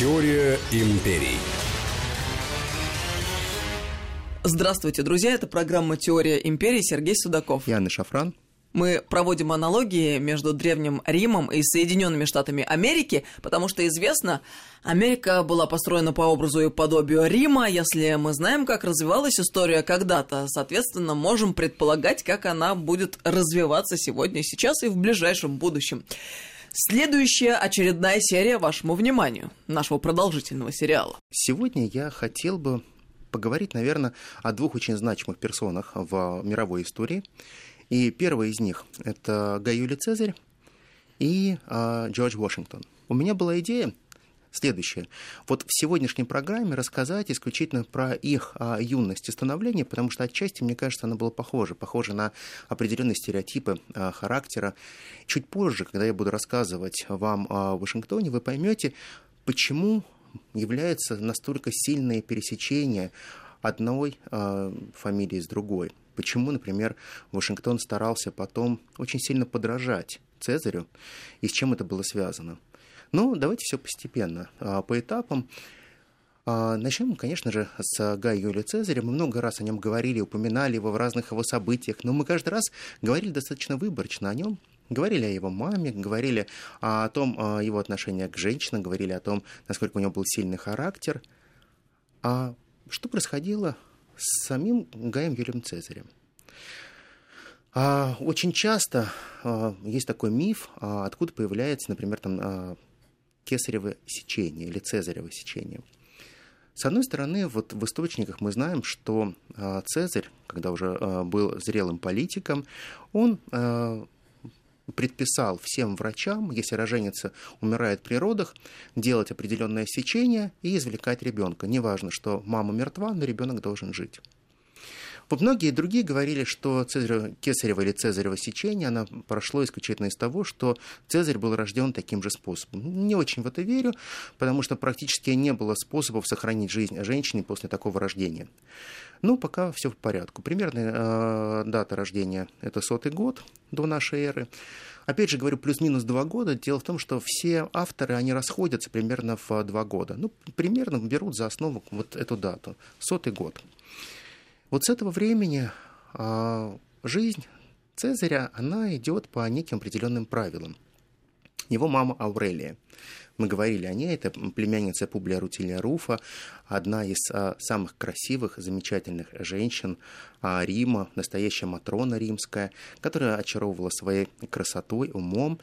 Теория империй. Здравствуйте, друзья. Это программа «Теория империи». Сергей Судаков. Я Анна Шафран. Мы проводим аналогии между Древним Римом и Соединенными Штатами Америки, потому что известно, Америка была построена по образу и подобию Рима. Если мы знаем, как развивалась история когда-то, соответственно, можем предполагать, как она будет развиваться сегодня, сейчас и в ближайшем будущем. Следующая очередная серия вашему вниманию, нашего продолжительного сериала. Сегодня я хотел бы поговорить, наверное, о двух очень значимых персонах в мировой истории. И первый из них – это Гай Юлий Цезарь и э, Джордж Вашингтон. У меня была идея следующее. Вот в сегодняшней программе рассказать исключительно про их а, юность и становление, потому что отчасти, мне кажется, оно было похоже. Похоже на определенные стереотипы а, характера. Чуть позже, когда я буду рассказывать вам о Вашингтоне, вы поймете, почему является настолько сильное пересечение одной э, фамилии с другой. Почему, например, Вашингтон старался потом очень сильно подражать Цезарю и с чем это было связано. Ну, давайте все постепенно, э, по этапам. Э, Начнем, конечно же, с Гая Юлия Цезаря. Мы много раз о нем говорили, упоминали его в разных его событиях, но мы каждый раз говорили достаточно выборочно о нем, Говорили о его маме, говорили о том, о его отношении к женщинам, говорили о том, насколько у него был сильный характер. А что происходило с самим Гаем Юлием Цезарем? А, очень часто а, есть такой миф, а, откуда появляется, например, там, а, кесарево сечение или цезарево сечение. С одной стороны, вот в источниках мы знаем, что а, Цезарь, когда уже а, был зрелым политиком, он а, предписал всем врачам, если роженица умирает при родах, делать определенное сечение и извлекать ребенка. Неважно, что мама мертва, но ребенок должен жить. Многие другие говорили, что Цезарь, кесарево или цезарево сечение, оно прошло исключительно из того, что Цезарь был рожден таким же способом. Не очень в это верю, потому что практически не было способов сохранить жизнь женщины после такого рождения. Ну, пока все в порядке. Примерная э, дата рождения – это сотый год до нашей эры. Опять же, говорю, плюс-минус два года. Дело в том, что все авторы, они расходятся примерно в два года. Ну, примерно берут за основу вот эту дату – сотый год. Вот с этого времени э, жизнь Цезаря, она идет по неким определенным правилам. Его мама Аурелия. Мы говорили о ней, это племянница Публия Рутилия Руфа, одна из а, самых красивых, замечательных женщин а, Рима, настоящая Матрона римская, которая очаровывала своей красотой, умом,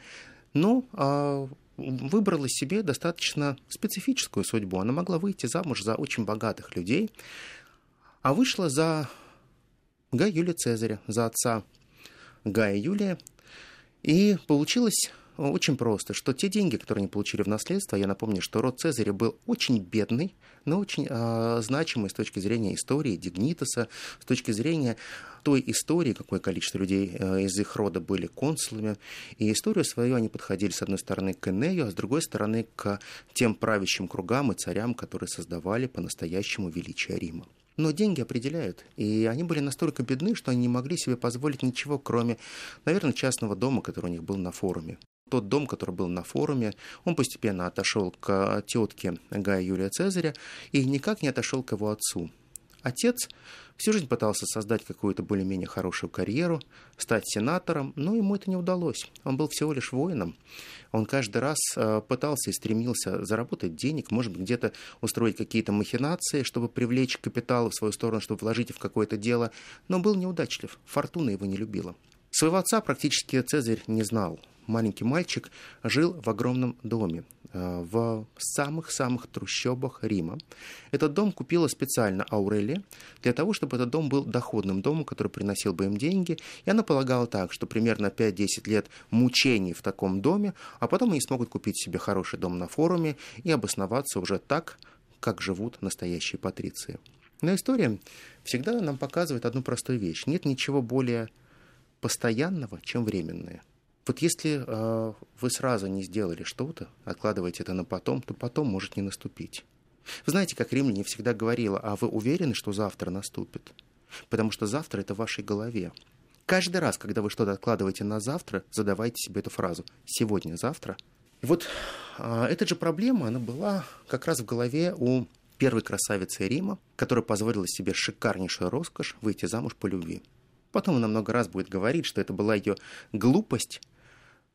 но а, выбрала себе достаточно специфическую судьбу. Она могла выйти замуж за очень богатых людей, а вышла за Гая Юлия Цезаря, за отца Гая Юлия. И получилось очень просто, что те деньги, которые они получили в наследство, я напомню, что род Цезаря был очень бедный, но очень э, значимый с точки зрения истории Дигнитаса, с точки зрения той истории, какое количество людей э, из их рода были консулами. И историю свою они подходили, с одной стороны, к Энею, а с другой стороны, к тем правящим кругам и царям, которые создавали по-настоящему величие Рима. Но деньги определяют. И они были настолько бедны, что они не могли себе позволить ничего, кроме, наверное, частного дома, который у них был на форуме. Тот дом, который был на форуме, он постепенно отошел к тетке Гая Юлия Цезаря и никак не отошел к его отцу. Отец всю жизнь пытался создать какую-то более-менее хорошую карьеру, стать сенатором, но ему это не удалось. Он был всего лишь воином. Он каждый раз э, пытался и стремился заработать денег, может быть, где-то устроить какие-то махинации, чтобы привлечь капитал в свою сторону, чтобы вложить в какое-то дело, но был неудачлив. Фортуна его не любила. Своего отца практически Цезарь не знал маленький мальчик жил в огромном доме э, в самых-самых трущобах Рима. Этот дом купила специально Аурелия для того, чтобы этот дом был доходным домом, который приносил бы им деньги. И она полагала так, что примерно 5-10 лет мучений в таком доме, а потом они смогут купить себе хороший дом на форуме и обосноваться уже так, как живут настоящие патриции. Но история всегда нам показывает одну простую вещь. Нет ничего более постоянного, чем временное. Вот если э, вы сразу не сделали что-то, откладываете это на потом, то потом может не наступить. Вы знаете, как римляне всегда говорила, а вы уверены, что завтра наступит? Потому что завтра это в вашей голове. Каждый раз, когда вы что-то откладываете на завтра, задавайте себе эту фразу. Сегодня, завтра И вот а, эта же проблема, она была как раз в голове у первой красавицы Рима, которая позволила себе шикарнейшую роскошь выйти замуж по любви. Потом она много раз будет говорить, что это была ее глупость,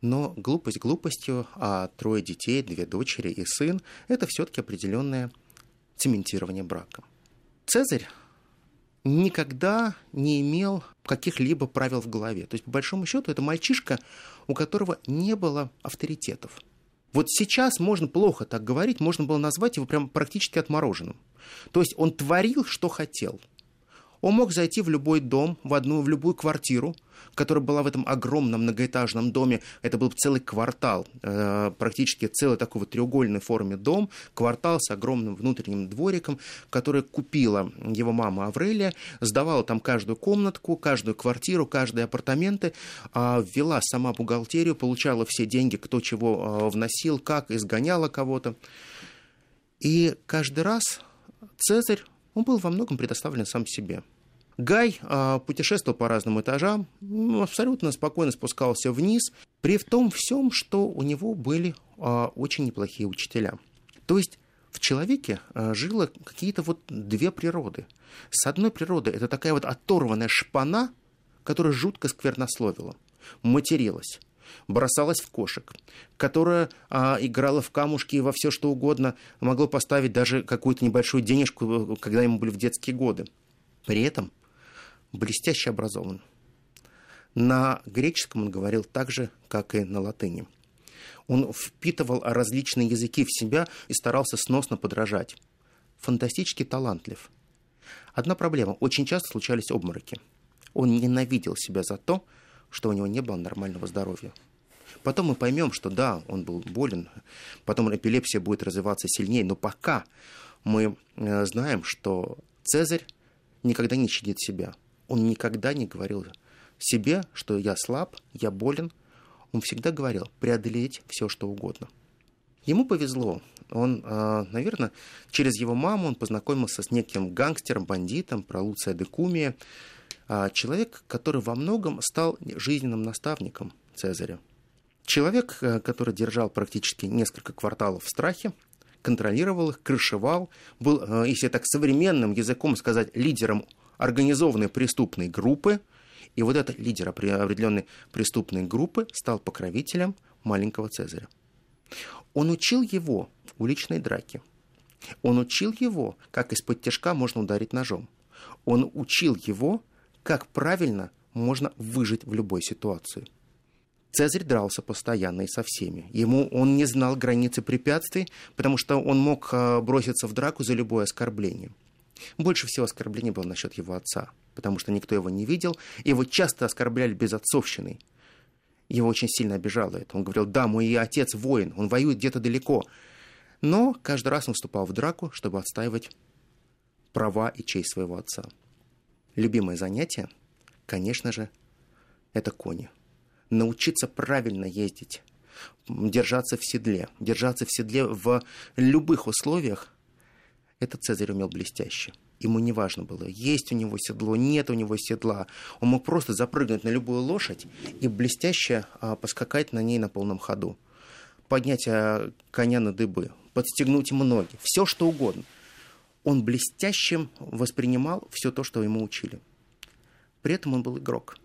но глупость глупостью, а трое детей, две дочери и сын – это все-таки определенное цементирование брака. Цезарь никогда не имел каких-либо правил в голове. То есть, по большому счету, это мальчишка, у которого не было авторитетов. Вот сейчас можно плохо так говорить, можно было назвать его прям практически отмороженным. То есть он творил, что хотел – он мог зайти в любой дом, в одну, в любую квартиру, которая была в этом огромном многоэтажном доме. Это был целый квартал, э, практически целый такой вот треугольной форме дом, квартал с огромным внутренним двориком, который купила его мама Аврелия, сдавала там каждую комнатку, каждую квартиру, каждые апартаменты, ввела сама бухгалтерию, получала все деньги, кто чего э, вносил, как, изгоняла кого-то. И каждый раз Цезарь, он был во многом предоставлен сам себе – Гай э, путешествовал по разным этажам, абсолютно спокойно спускался вниз, при том всем, что у него были э, очень неплохие учителя. То есть в человеке э, жило какие-то вот две природы. С одной природы это такая вот оторванная шпана, которая жутко сквернословила, материлась, бросалась в кошек, которая а, играла в камушки и во все что угодно, могла поставить даже какую-то небольшую денежку, когда ему были в детские годы. При этом блестяще образован. На греческом он говорил так же, как и на латыни. Он впитывал различные языки в себя и старался сносно подражать. Фантастически талантлив. Одна проблема. Очень часто случались обмороки. Он ненавидел себя за то, что у него не было нормального здоровья. Потом мы поймем, что да, он был болен, потом эпилепсия будет развиваться сильнее, но пока мы э, знаем, что Цезарь никогда не щадит себя он никогда не говорил себе, что я слаб, я болен. Он всегда говорил преодолеть все, что угодно. Ему повезло. Он, а, наверное, через его маму он познакомился с неким гангстером, бандитом, про Луция Декумия. А, человек, который во многом стал жизненным наставником Цезаря. Человек, э, который держал практически несколько кварталов в страхе, контролировал их, крышевал, был, если так современным языком сказать, лидером организованной преступной группы, и вот этот лидер определенной преступной группы стал покровителем маленького Цезаря. Он учил его уличной драке. Он учил его, как из-под тяжка можно ударить ножом. Он учил его, как правильно можно выжить в любой ситуации. Цезарь дрался постоянно и со всеми. Ему он не знал границы препятствий, потому что он мог а, броситься в драку за любое оскорбление. Больше всего оскорблений было насчет его отца, потому что никто его не видел, его часто оскорбляли безотцовщиной. Его очень сильно обижало это. Он говорил, да, мой отец воин, он воюет где-то далеко. Но каждый раз он вступал в драку, чтобы отстаивать права и честь своего отца. Любимое занятие, конечно же, это кони. Научиться правильно ездить, держаться в седле, держаться в седле в любых условиях, это Цезарь умел блестяще. Ему не важно было, есть у него седло, нет у него седла. Он мог просто запрыгнуть на любую лошадь и блестяще а, поскакать на ней на полном ходу. Поднять а, коня на дыбы, подстегнуть ему ноги, все что угодно. Он блестящим воспринимал все то, что ему учили. При этом он был игрок.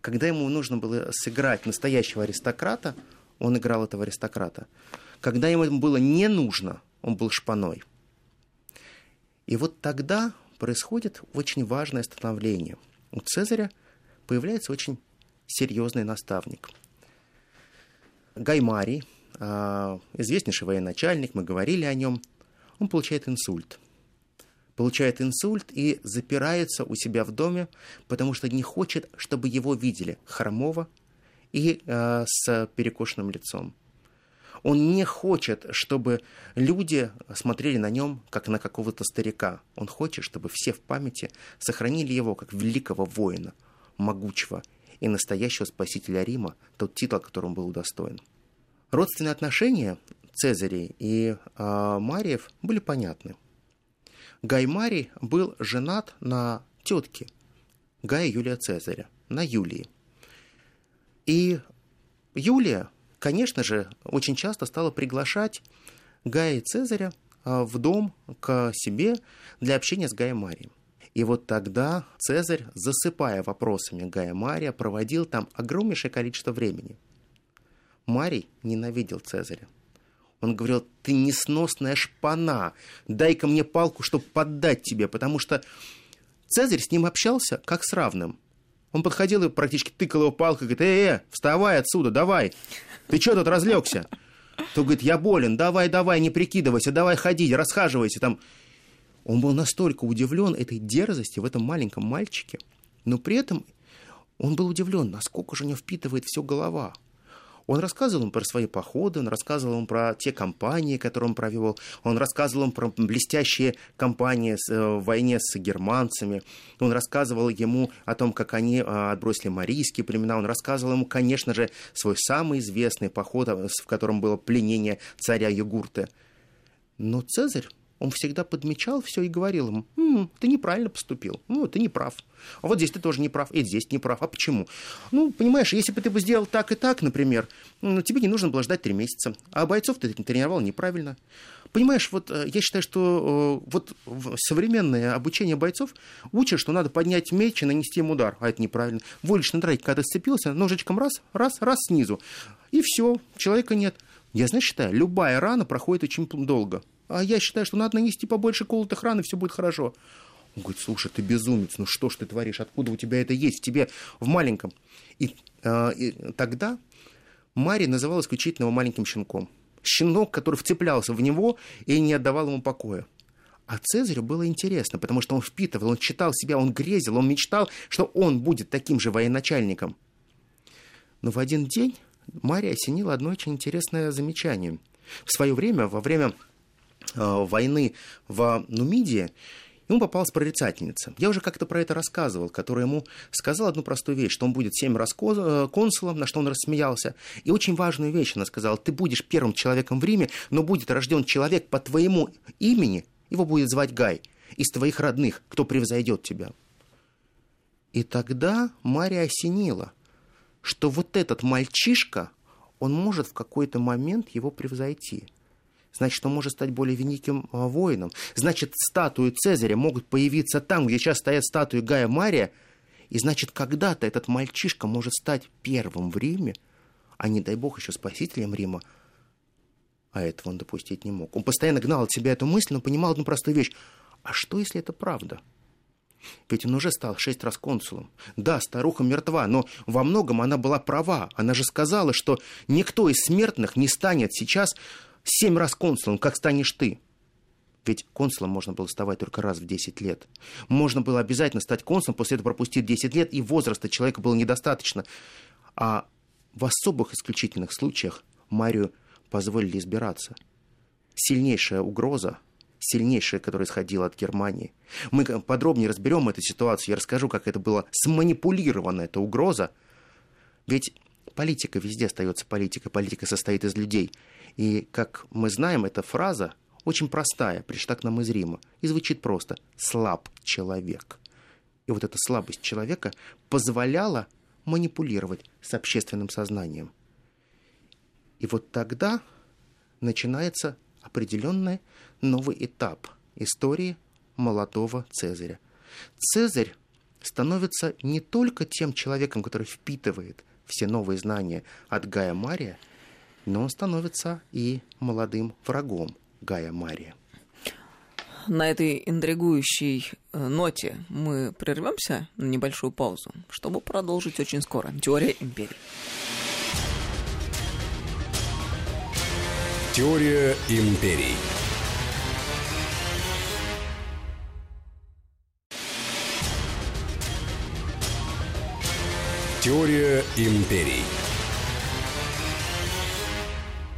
Когда ему нужно было сыграть настоящего аристократа, он играл этого аристократа. Когда ему было не нужно, он был шпаной – и вот тогда происходит очень важное становление. У Цезаря появляется очень серьезный наставник. Гаймарий, а, известнейший военачальник, мы говорили о нем, он получает инсульт. Получает инсульт и запирается у себя в доме, потому что не хочет, чтобы его видели хромого и э, с перекошенным лицом. Он не хочет, чтобы люди смотрели на нем, как на какого-то старика. Он хочет, чтобы все в памяти сохранили его как великого воина, могучего и настоящего спасителя Рима, тот титул, которым был удостоен. Родственные отношения Цезарей и э, Мариев были понятны. Гай Марий был женат на тетке Гая Юлия Цезаря, на Юлии. И Юлия конечно же, очень часто стала приглашать Гая и Цезаря а, в дом к себе для общения с Гаем Марием. И вот тогда Цезарь, засыпая вопросами Гая Мария, проводил там огромнейшее количество времени. Марий ненавидел Цезаря. Он говорил, ты несносная шпана, дай-ка мне палку, чтобы поддать тебе, потому что Цезарь с ним общался как с равным. Он подходил и практически тыкал его палкой, говорит, э, э, вставай отсюда, давай, ты что тут разлегся? То говорит, я болен, давай, давай, не прикидывайся, давай ходить, расхаживайся там. Он был настолько удивлен этой дерзости в этом маленьком мальчике, но при этом он был удивлен, насколько же у него впитывает все голова. Он рассказывал им про свои походы, он рассказывал им про те кампании, которые он провел, он рассказывал им про блестящие кампании э, в войне с германцами, он рассказывал ему о том, как они а, отбросили марийские племена, он рассказывал ему, конечно же, свой самый известный поход, э, в котором было пленение царя Югурта. Но Цезарь он всегда подмечал все и говорил ему, м-м, ты неправильно поступил, ну, ты не прав. А вот здесь ты тоже не прав, и здесь не прав. А почему? Ну, понимаешь, если бы ты бы сделал так и так, например, ну, тебе не нужно было ждать три месяца, а бойцов ты тренировал неправильно. Понимаешь, вот э, я считаю, что э, вот современное обучение бойцов учат, что надо поднять меч и нанести им удар, а это неправильно. В уличной драке, когда ты сцепился, ножичком раз, раз, раз снизу, и все, человека нет. Я, знаешь, считаю, любая рана проходит очень долго а я считаю, что надо нанести побольше колотых ран, и все будет хорошо. Он говорит, слушай, ты безумец, ну что ж ты творишь, откуда у тебя это есть, в тебе, в маленьком. И, э, и тогда Мария называла исключительно его маленьким щенком. Щенок, который вцеплялся в него и не отдавал ему покоя. А Цезарю было интересно, потому что он впитывал, он читал себя, он грезил, он мечтал, что он будет таким же военачальником. Но в один день Мария осенила одно очень интересное замечание. В свое время, во время Э, войны в Нумидии, ему попалась прорицательница. Я уже как-то про это рассказывал, которая ему сказала одну простую вещь, что он будет семь раз э, консулом, на что он рассмеялся. И очень важную вещь она сказала, ты будешь первым человеком в Риме, но будет рожден человек по твоему имени, его будет звать Гай, из твоих родных, кто превзойдет тебя. И тогда Мария осенила, что вот этот мальчишка, он может в какой-то момент его превзойти – значит, он может стать более великим а, воином. Значит, статуи Цезаря могут появиться там, где сейчас стоят статуи Гая Мария, и значит, когда-то этот мальчишка может стать первым в Риме, а не дай бог еще спасителем Рима. А этого он допустить не мог. Он постоянно гнал от себя эту мысль, но понимал одну простую вещь. А что, если это правда? Ведь он уже стал шесть раз консулом. Да, старуха мертва, но во многом она была права. Она же сказала, что никто из смертных не станет сейчас Семь раз консулом, как станешь ты? Ведь консулом можно было вставать только раз в 10 лет. Можно было обязательно стать консулом, после этого пропустить 10 лет, и возраста человека было недостаточно. А в особых исключительных случаях Марию позволили избираться. Сильнейшая угроза, сильнейшая, которая исходила от Германии. Мы подробнее разберем эту ситуацию, я расскажу, как это было сманипулирована эта угроза. Ведь политика везде остается политикой, политика состоит из людей. И, как мы знаем, эта фраза очень простая, пришла к нам из Рима, и звучит просто «слаб человек». И вот эта слабость человека позволяла манипулировать с общественным сознанием. И вот тогда начинается определенный новый этап истории молодого Цезаря. Цезарь становится не только тем человеком, который впитывает все новые знания от Гая Мария – но он становится и молодым врагом Гая Мария. На этой интригующей э, ноте мы прервемся на небольшую паузу, чтобы продолжить очень скоро. Теория империи. Теория империй. Теория империй.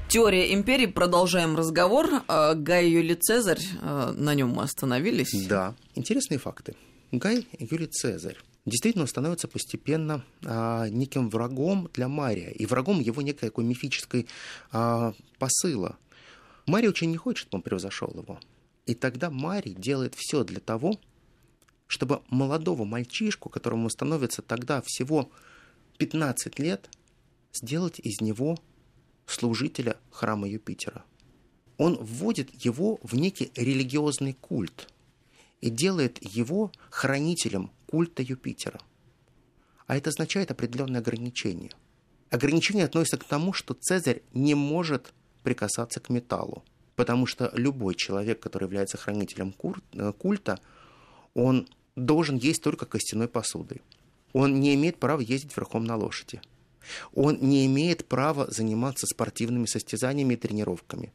Теория империи. Продолжаем разговор. Э, Гай Юлий Цезарь, э, на нем мы остановились. Да, интересные факты. Гай Юлий Цезарь действительно становится постепенно а, неким врагом для Мария, и врагом его некой такой мифической а, посыла. Марий очень не хочет, чтобы он превзошел его. И тогда Марий делает все для того, чтобы молодого мальчишку, которому становится тогда всего 15 лет, сделать из него служителя храма Юпитера. Он вводит его в некий религиозный культ и делает его хранителем культа Юпитера. А это означает определенное ограничение. Ограничение относится к тому, что Цезарь не может прикасаться к металлу, потому что любой человек, который является хранителем э, культа, он должен есть только костяной посудой. Он не имеет права ездить верхом на лошади. Он не имеет права заниматься спортивными состязаниями и тренировками.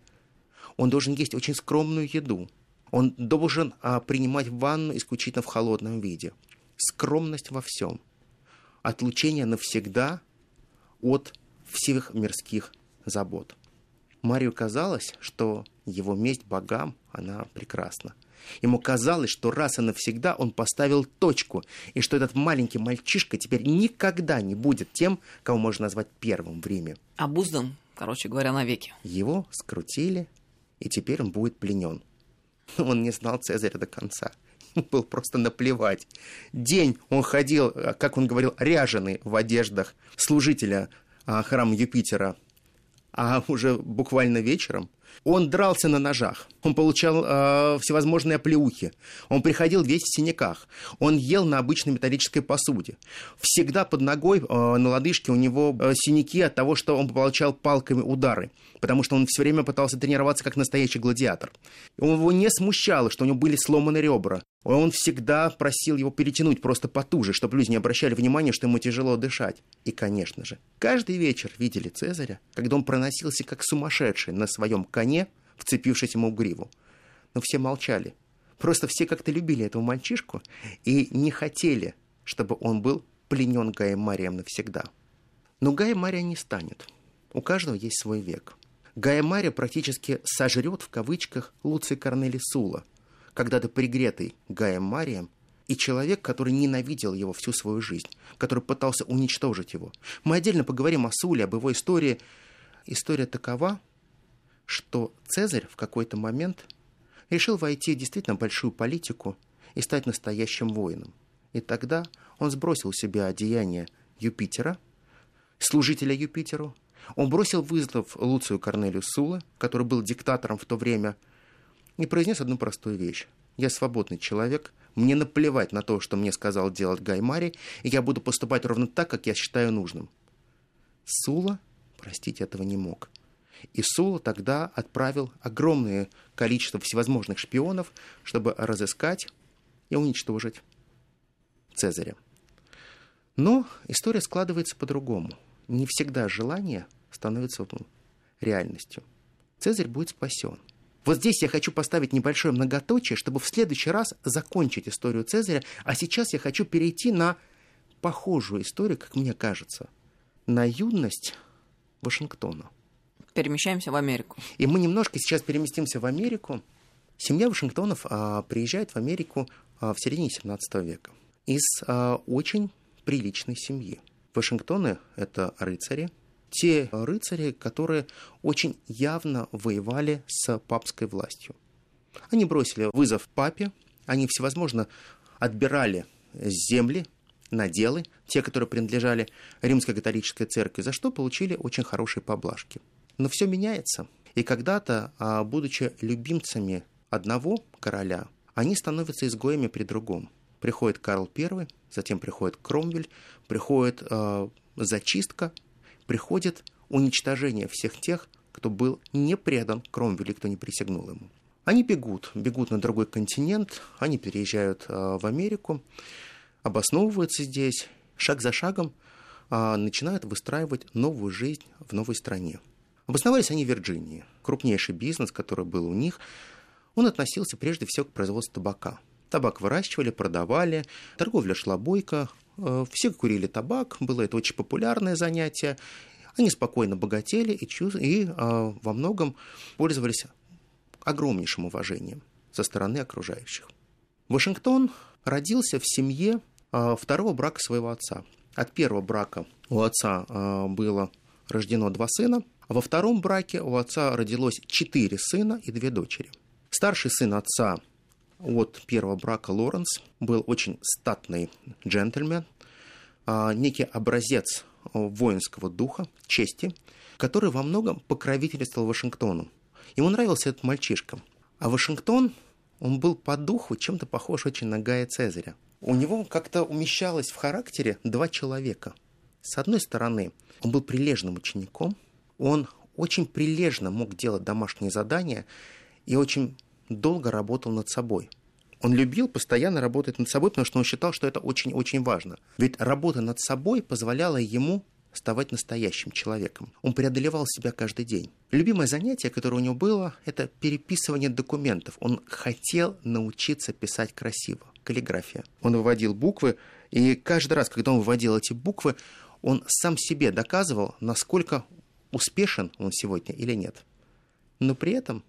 Он должен есть очень скромную еду. Он должен а, принимать ванну исключительно в холодном виде. Скромность во всем. Отлучение навсегда от всех мирских забот. Марию казалось, что его месть богам, она прекрасна. Ему казалось, что раз и навсегда он поставил точку, и что этот маленький мальчишка теперь никогда не будет тем, кого можно назвать первым в Риме. Обуздан, короче говоря, навеки. Его скрутили, и теперь он будет пленен. Он не знал Цезаря до конца. Было просто наплевать. День он ходил, как он говорил, ряженый в одеждах служителя а, храма Юпитера, а уже буквально вечером он дрался на ножах, он получал э, всевозможные оплеухи, он приходил весь в синяках, он ел на обычной металлической посуде. Всегда под ногой э, на лодыжке у него э, синяки от того, что он получал палками удары, потому что он все время пытался тренироваться как настоящий гладиатор. Его не смущало, что у него были сломаны ребра, он всегда просил его перетянуть просто потуже, чтобы люди не обращали внимания, что ему тяжело дышать. И, конечно же, каждый вечер видели Цезаря, когда он проносился как сумасшедший на своем коне, вцепившись ему в гриву. Но все молчали. Просто все как-то любили этого мальчишку и не хотели, чтобы он был пленен Гаем Марием навсегда. Но Гая Мария не станет. У каждого есть свой век. Гая Мария практически сожрет в кавычках Луций Корнели Сула – когда-то пригретый Гаем Марием, и человек, который ненавидел его всю свою жизнь, который пытался уничтожить его. Мы отдельно поговорим о Суле, об его истории. История такова, что Цезарь в какой-то момент решил войти в действительно большую политику и стать настоящим воином. И тогда он сбросил с себя одеяние Юпитера, служителя Юпитеру, он бросил вызов Луцию Корнелию Сула, который был диктатором в то время – и произнес одну простую вещь. Я свободный человек, мне наплевать на то, что мне сказал делать Гаймари, и я буду поступать ровно так, как я считаю нужным. Сула, простить этого не мог. И Сула тогда отправил огромное количество всевозможных шпионов, чтобы разыскать и уничтожить Цезаря. Но история складывается по-другому. Не всегда желание становится реальностью. Цезарь будет спасен. Вот здесь я хочу поставить небольшое многоточие, чтобы в следующий раз закончить историю Цезаря, а сейчас я хочу перейти на похожую историю, как мне кажется, на юность Вашингтона. Перемещаемся в Америку. И мы немножко сейчас переместимся в Америку. Семья Вашингтонов а, приезжает в Америку а, в середине 17 века из а, очень приличной семьи. Вашингтоны — это рыцари, те рыцари, которые очень явно воевали с папской властью. Они бросили вызов папе, они всевозможно отбирали земли, наделы, те, которые принадлежали римской католической церкви, за что получили очень хорошие поблажки. Но все меняется. И когда-то, а, будучи любимцами одного короля, они становятся изгоями при другом. Приходит Карл I, затем приходит Кромвель, приходит э, зачистка, приходит уничтожение всех тех, кто был не предан Кромвелю, кто не присягнул ему. Они бегут, бегут на другой континент, они переезжают э, в Америку, обосновываются здесь, шаг за шагом э, начинают выстраивать новую жизнь в новой стране. Обосновались они в Вирджинии. Крупнейший бизнес, который был у них, он относился прежде всего к производству табака. Табак выращивали, продавали, торговля шла бойко, все курили табак, было это очень популярное занятие. Они спокойно богатели и, чувств... и э, во многом пользовались огромнейшим уважением со стороны окружающих. Вашингтон родился в семье э, второго брака своего отца. От первого брака у отца э, было рождено два сына, а во втором браке у отца родилось четыре сына и две дочери. Старший сын отца от первого брака Лоренс был очень статный джентльмен, а, некий образец воинского духа, чести, который во многом покровительствовал Вашингтону. Ему нравился этот мальчишка. А Вашингтон, он был по духу чем-то похож очень на Гая Цезаря. У него как-то умещалось в характере два человека. С одной стороны, он был прилежным учеником, он очень прилежно мог делать домашние задания и очень долго работал над собой. Он любил постоянно работать над собой, потому что он считал, что это очень-очень важно. Ведь работа над собой позволяла ему ставать настоящим человеком. Он преодолевал себя каждый день. Любимое занятие, которое у него было, это переписывание документов. Он хотел научиться писать красиво. Каллиграфия. Он выводил буквы, и каждый раз, когда он выводил эти буквы, он сам себе доказывал, насколько успешен он сегодня или нет. Но при этом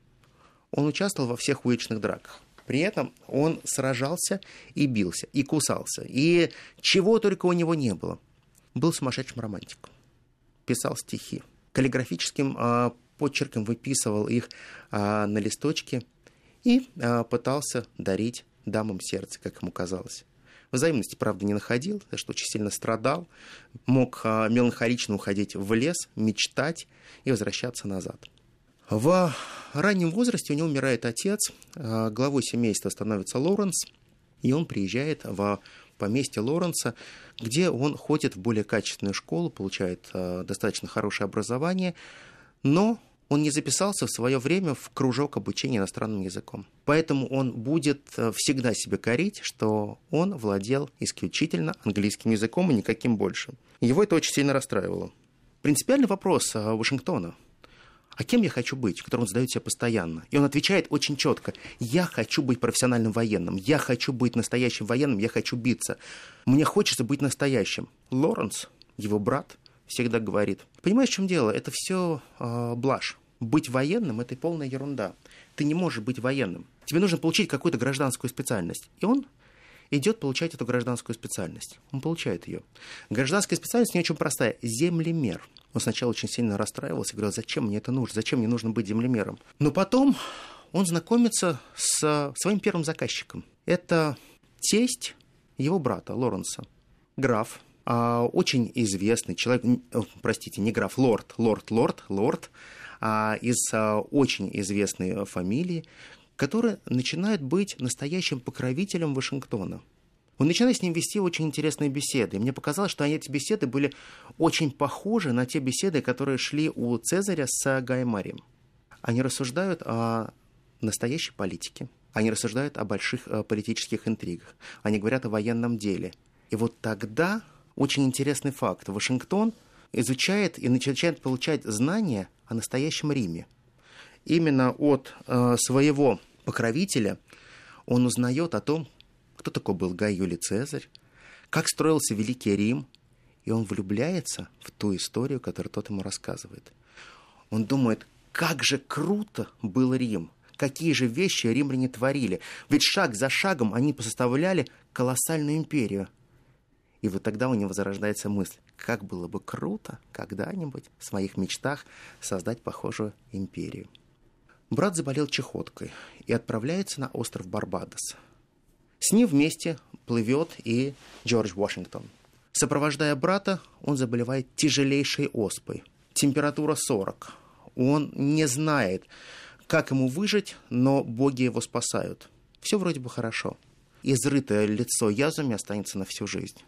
он участвовал во всех уличных драках. При этом он сражался и бился, и кусался, и чего только у него не было. Был сумасшедшим романтиком. Писал стихи. Каллиграфическим э, почерком выписывал их э, на листочке и э, пытался дарить дамам сердце, как ему казалось. Взаимности, правда, не находил, за что очень сильно страдал. Мог меланхолично уходить в лес, мечтать и возвращаться назад. В раннем возрасте у него умирает отец, а, главой семейства становится Лоренс, и он приезжает в поместье Лоренса, где он ходит в более качественную школу, получает а, достаточно хорошее образование, но он не записался в свое время в кружок обучения иностранным языком. Поэтому он будет э, всегда себе корить, что он владел исключительно английским языком и никаким больше. Его это очень сильно расстраивало. Принципиальный вопрос Вашингтона а кем я хочу быть, который он задает себе постоянно. И он отвечает очень четко, я хочу быть профессиональным военным, я хочу быть настоящим военным, я хочу биться. Мне хочется быть настоящим. Лоренс, его брат, всегда говорит, понимаешь, в чем дело? Это все э, а, блажь быть военным – это полная ерунда. Ты не можешь быть военным. Тебе нужно получить какую-то гражданскую специальность. И он идет получать эту гражданскую специальность. Он получает ее. Гражданская специальность не очень простая. Землемер. Он сначала очень сильно расстраивался, говорил, зачем мне это нужно, зачем мне нужно быть землемером. Но потом он знакомится с своим первым заказчиком. Это тесть его брата Лоренса, граф, а, очень известный человек, простите, не граф, лорд, лорд, лорд, лорд, а, из а, очень известной фамилии, который начинает быть настоящим покровителем Вашингтона. Он начинает с ним вести очень интересные беседы. И мне показалось, что эти беседы были очень похожи на те беседы, которые шли у Цезаря с Гаймарием. Они рассуждают о настоящей политике. Они рассуждают о больших э, политических интригах. Они говорят о военном деле. И вот тогда очень интересный факт. Вашингтон изучает и начинает получать знания о настоящем Риме. Именно от э, своего покровителя он узнает о том, кто такой был Гай Юлий Цезарь, как строился Великий Рим, и он влюбляется в ту историю, которую тот ему рассказывает. Он думает, как же круто был Рим, какие же вещи римляне творили. Ведь шаг за шагом они составляли колоссальную империю – и вот тогда у него зарождается мысль, как было бы круто когда-нибудь в своих мечтах создать похожую империю. Брат заболел чехоткой и отправляется на остров Барбадос. С ним вместе плывет и Джордж Вашингтон. Сопровождая брата, он заболевает тяжелейшей оспой. Температура 40. Он не знает, как ему выжить, но боги его спасают. Все вроде бы хорошо. Изрытое лицо язвами останется на всю жизнь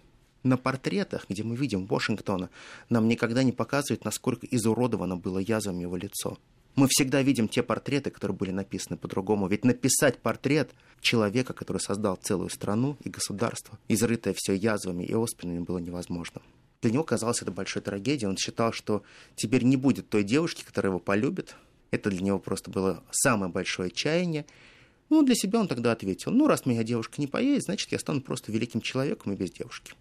на портретах, где мы видим Вашингтона, нам никогда не показывают, насколько изуродовано было язвами его лицо. Мы всегда видим те портреты, которые были написаны по-другому. Ведь написать портрет человека, который создал целую страну и государство, изрытое все язвами и оспинами, было невозможно. Для него казалось это большой трагедией. Он считал, что теперь не будет той девушки, которая его полюбит. Это для него просто было самое большое отчаяние. Ну, для себя он тогда ответил, ну, раз моя девушка не поедет, значит, я стану просто великим человеком и без девушки.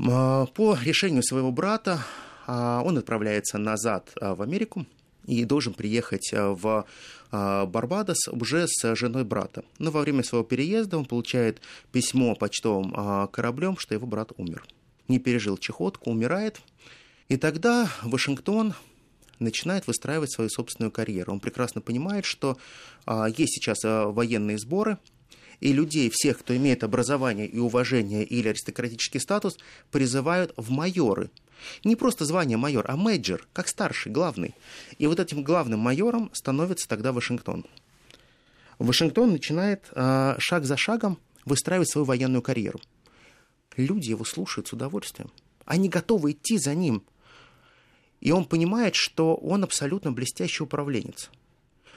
А, по решению своего брата а, он отправляется назад а, в Америку и должен приехать в Барбадос уже с женой брата. Но во время своего переезда он получает письмо почтовым кораблем, что его брат умер. Не пережил чехотку, умирает. И тогда Вашингтон начинает выстраивать свою собственную карьеру. Он прекрасно понимает, что есть сейчас военные сборы – и людей, всех, кто имеет образование и уважение или аристократический статус, призывают в майоры. Не просто звание майор, а major, как старший, главный. И вот этим главным майором становится тогда Вашингтон. Вашингтон начинает э, шаг за шагом выстраивать свою военную карьеру. Люди его слушают с удовольствием. Они готовы идти за ним. И он понимает, что он абсолютно блестящий управленец.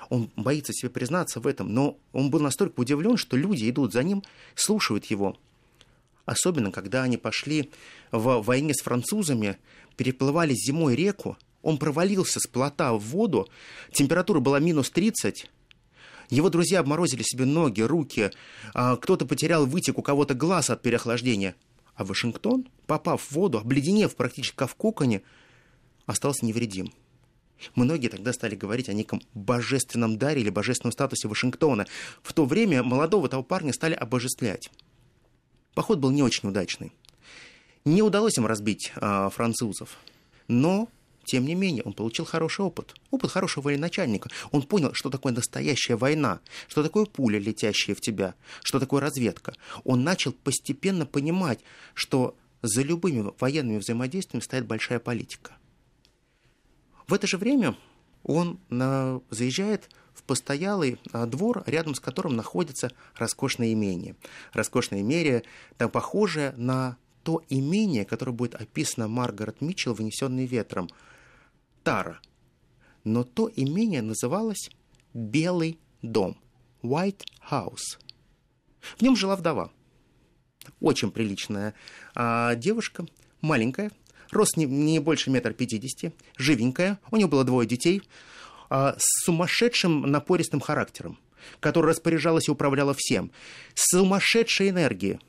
Он боится себе признаться в этом, но он был настолько удивлен, что люди идут за ним, слушают его. Особенно, когда они пошли в войне с французами, переплывали зимой реку, он провалился с плота в воду, температура была минус 30, его друзья обморозили себе ноги, руки, а кто-то потерял вытек у кого-то глаз от переохлаждения. А Вашингтон, попав в воду, обледенев практически в коконе, остался невредим. Многие тогда стали говорить о неком божественном даре или божественном статусе Вашингтона. В то время молодого того парня стали обожествлять. Поход был не очень удачный. Не удалось им разбить а, французов. Но тем не менее, он получил хороший опыт. Опыт хорошего военачальника. Он понял, что такое настоящая война, что такое пуля, летящая в тебя, что такое разведка. Он начал постепенно понимать, что за любыми военными взаимодействиями стоит большая политика. В это же время он на, заезжает постоялый а, двор, рядом с которым находится роскошное имение. Роскошное имение, там похожее на то имение, которое будет описано Маргарет Митчелл, вынесенный ветром – Тара. Но то имение называлось Белый дом, White House. В нем жила вдова. Очень приличная а, девушка, маленькая, рост не, не больше метра пятидесяти, живенькая, у нее было двое детей, с сумасшедшим напористым характером, который распоряжалась и управляла всем, с сумасшедшей энергией.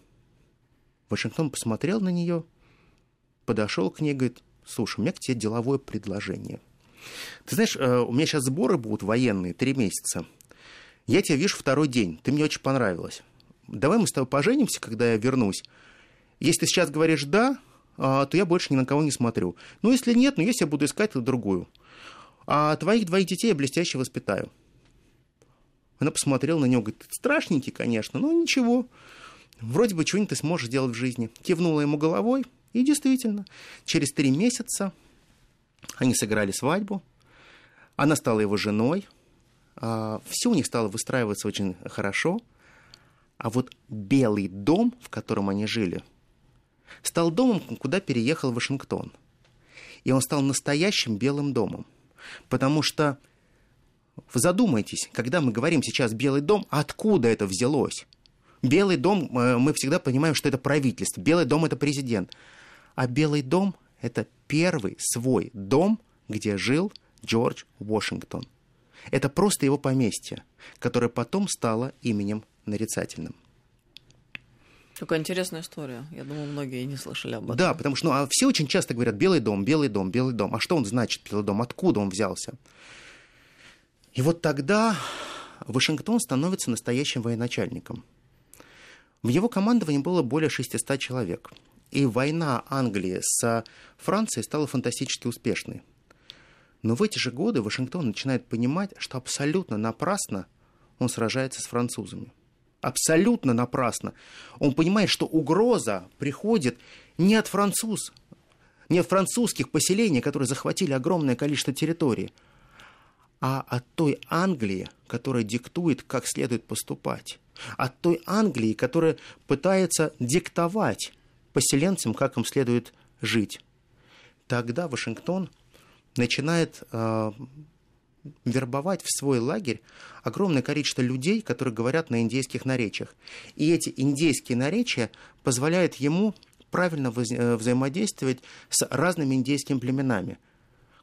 Вашингтон посмотрел на нее, подошел к ней и говорит, слушай, у меня к тебе деловое предложение. Ты знаешь, э, у меня сейчас сборы будут военные, три месяца. Я тебя вижу второй день, ты мне очень понравилась. Давай мы с тобой поженимся, когда я вернусь. Если ты сейчас говоришь «да», а, то я больше ни на кого не смотрю. Ну, если нет, ну, я буду искать другую. А твоих двоих детей я блестяще воспитаю. Она посмотрела на него, говорит, страшненький, конечно, но ничего. Вроде бы что-нибудь ты сможешь сделать в жизни. Кивнула ему головой, и действительно, через три месяца они сыграли свадьбу, она стала его женой, а, все у них стало выстраиваться очень хорошо, а вот белый дом, в котором они жили, стал домом, куда переехал Вашингтон. И он стал настоящим белым домом. Потому что, задумайтесь, когда мы говорим сейчас «белый дом», откуда это взялось? Белый дом, э, мы всегда понимаем, что это правительство. Белый дом – это президент. А Белый дом – это первый свой дом, где жил Джордж Вашингтон. Это просто его поместье, которое потом стало именем нарицательным. Какая интересная история. Я думаю, многие не слышали об этом. Да, потому что ну, а все очень часто говорят «белый дом», «белый дом», «белый дом». А что он значит, «белый дом»? Откуда он взялся? И вот тогда Вашингтон становится настоящим военачальником. В его командовании было более 600 человек – и война Англии с Францией стала фантастически успешной. Но в эти же годы Вашингтон начинает понимать, что абсолютно напрасно он сражается с французами. Абсолютно напрасно. Он понимает, что угроза приходит не от француз, не от французских поселений, которые захватили огромное количество территории, а от той Англии, которая диктует, как следует поступать. От той Англии, которая пытается диктовать поселенцам, как им следует жить. Тогда Вашингтон начинает э, вербовать в свой лагерь огромное количество людей, которые говорят на индейских наречиях. И эти индейские наречия позволяют ему правильно э, взаимодействовать с разными индейскими племенами,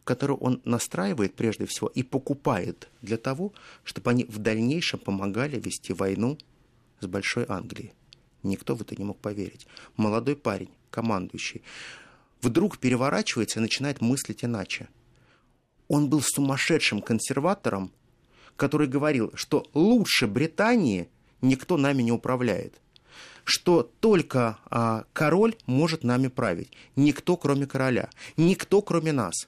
которые он настраивает прежде всего и покупает для того, чтобы они в дальнейшем помогали вести войну с Большой Англией. Никто в это не мог поверить. Молодой парень, командующий, вдруг переворачивается и начинает мыслить иначе. Он был сумасшедшим консерватором, который говорил, что лучше Британии никто нами не управляет, что только а, король может нами править, никто кроме короля, никто кроме нас.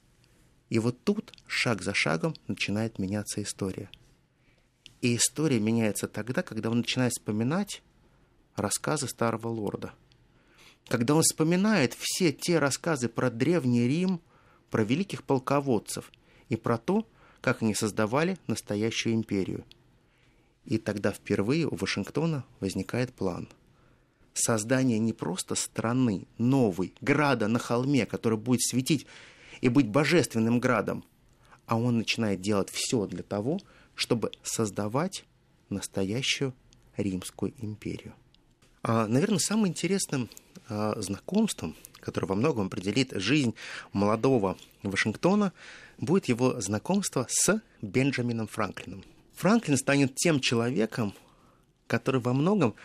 И вот тут шаг за шагом начинает меняться история. И история меняется тогда, когда он начинает вспоминать рассказы старого лорда. когда он вспоминает все те рассказы про Древний Рим, про великих полководцев и про то, как они создавали настоящую империю. И тогда впервые у Вашингтона возникает план. Создание не просто страны, новой, града на холме, который будет светить и быть божественным градом, а он начинает делать все для того, чтобы создавать настоящую Римскую империю. А, наверное, самым интересным а, знакомством, которое во многом определит жизнь молодого Вашингтона, будет его знакомство с Бенджамином Франклином. Франклин станет тем человеком, который во многом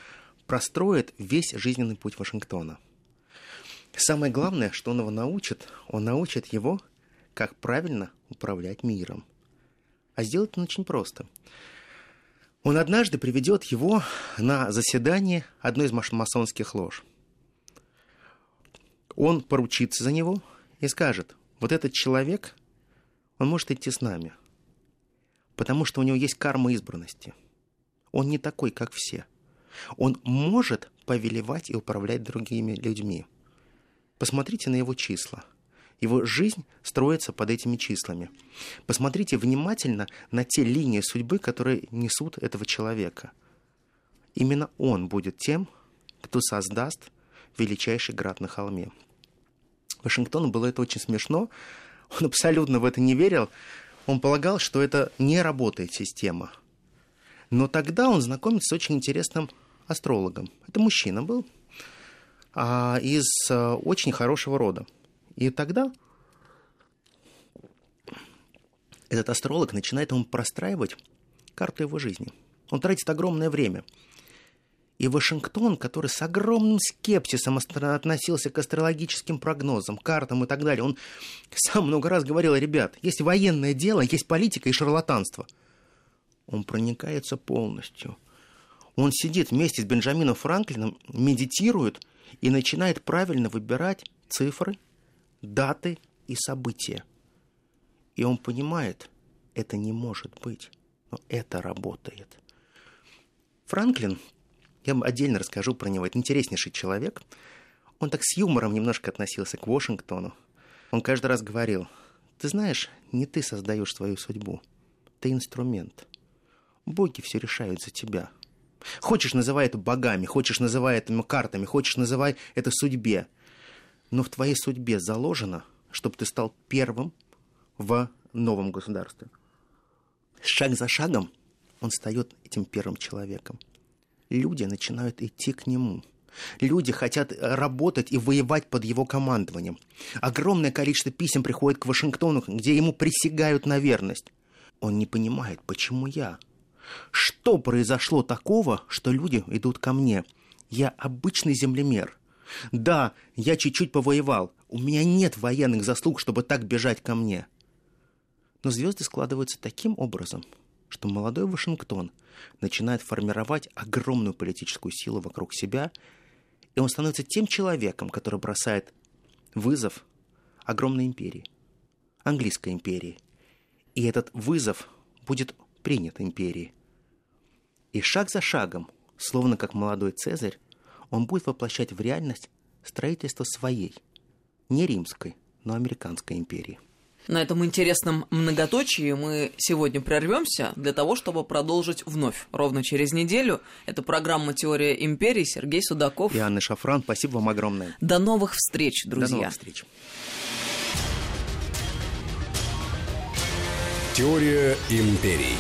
простроит весь жизненный путь Вашингтона. Самое главное, что он его научит, он научит его, как правильно управлять миром. А сделать он очень просто. Он однажды приведет его на заседание одной из масонских лож. Он поручится за него и скажет, вот этот человек, он может идти с нами, потому что у него есть карма избранности. Он не такой, как все. Он может повелевать и управлять другими людьми. Посмотрите на его числа – его жизнь строится под этими числами. Посмотрите внимательно на те линии судьбы, которые несут этого человека. Именно он будет тем, кто создаст величайший град на холме. Вашингтону было это очень смешно. Он абсолютно в это не верил. Он полагал, что это не работает система. Но тогда он знакомится с очень интересным астрологом. Это мужчина был а, из а, очень хорошего рода. И тогда этот астролог начинает ему простраивать карту его жизни. Он тратит огромное время. И Вашингтон, который с огромным скепсисом относился к астрологическим прогнозам, картам и так далее, он сам много раз говорил, ребят, есть военное дело, есть политика и шарлатанство. Он проникается полностью. Он сидит вместе с Бенджамином Франклином, медитирует и начинает правильно выбирать цифры, даты и события. И он понимает, это не может быть, но это работает. Франклин, я вам отдельно расскажу про него, это интереснейший человек. Он так с юмором немножко относился к Вашингтону. Он каждый раз говорил, ты знаешь, не ты создаешь свою судьбу, ты инструмент. Боги все решают за тебя. Хочешь, называй это богами, хочешь, называй это картами, хочешь, называй это судьбе – но в твоей судьбе заложено, чтобы ты стал первым в новом государстве. Шаг за шагом он стает этим первым человеком. Люди начинают идти к нему. Люди хотят работать и воевать под его командованием. Огромное количество писем приходит к Вашингтону, где ему присягают на верность. Он не понимает, почему я? Что произошло такого, что люди идут ко мне? Я обычный землемер – да, я чуть-чуть повоевал. У меня нет военных заслуг, чтобы так бежать ко мне. Но звезды складываются таким образом, что молодой Вашингтон начинает формировать огромную политическую силу вокруг себя, и он становится тем человеком, который бросает вызов огромной империи, английской империи. И этот вызов будет принят империей. И шаг за шагом, словно как молодой Цезарь, он будет воплощать в реальность строительство своей, не римской, но американской империи. На этом интересном многоточии мы сегодня прервемся для того, чтобы продолжить вновь, ровно через неделю. Это программа «Теория империи». Сергей Судаков. И Анна Шафран. Спасибо вам огромное. До новых встреч, друзья. До новых встреч. Теория империй.